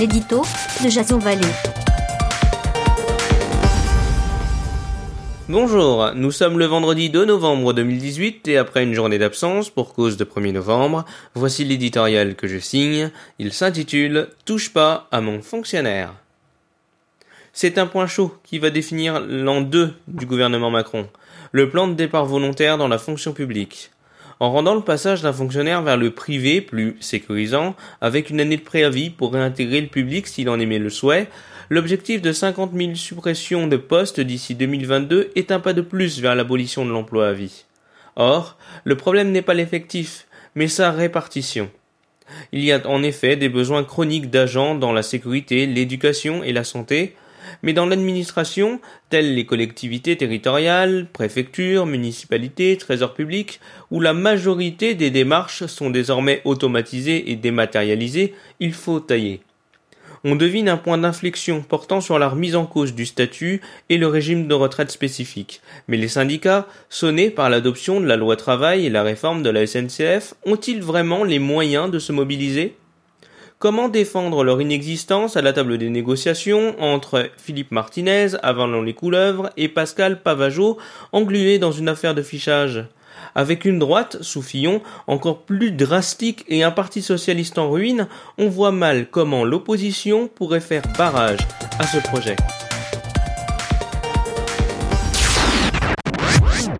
l'édito de Jason Vallée. Bonjour, nous sommes le vendredi 2 novembre 2018 et après une journée d'absence pour cause de 1er novembre, voici l'éditorial que je signe. Il s'intitule Touche pas à mon fonctionnaire. C'est un point chaud qui va définir l'an 2 du gouvernement Macron, le plan de départ volontaire dans la fonction publique. En rendant le passage d'un fonctionnaire vers le privé plus sécurisant, avec une année de préavis pour réintégrer le public s'il en aimait le souhait, l'objectif de 50 000 suppressions de postes d'ici 2022 est un pas de plus vers l'abolition de l'emploi à vie. Or, le problème n'est pas l'effectif, mais sa répartition. Il y a en effet des besoins chroniques d'agents dans la sécurité, l'éducation et la santé, mais dans l'administration, telles les collectivités territoriales, préfectures, municipalités, trésors publics, où la majorité des démarches sont désormais automatisées et dématérialisées, il faut tailler. On devine un point d'inflexion portant sur la remise en cause du statut et le régime de retraite spécifique. Mais les syndicats, sonnés par l'adoption de la loi travail et la réforme de la SNCF, ont-ils vraiment les moyens de se mobiliser? Comment défendre leur inexistence à la table des négociations entre Philippe Martinez, avalant les couleuvres, et Pascal Pavageau, englué dans une affaire de fichage? Avec une droite, sous Fillon, encore plus drastique et un parti socialiste en ruine, on voit mal comment l'opposition pourrait faire barrage à ce projet.